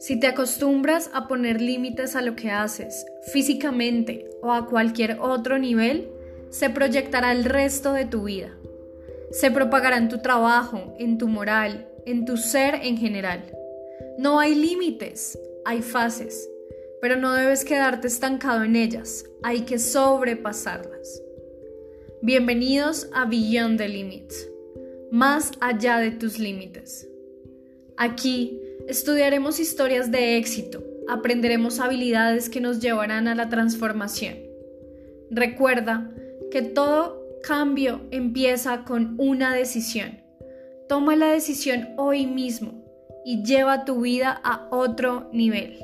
Si te acostumbras a poner límites a lo que haces, físicamente o a cualquier otro nivel, se proyectará el resto de tu vida. Se propagará en tu trabajo, en tu moral, en tu ser en general. No hay límites, hay fases, pero no debes quedarte estancado en ellas, hay que sobrepasarlas. Bienvenidos a Beyond the Limits, más allá de tus límites. Aquí estudiaremos historias de éxito, aprenderemos habilidades que nos llevarán a la transformación. Recuerda que todo cambio empieza con una decisión. Toma la decisión hoy mismo y lleva tu vida a otro nivel.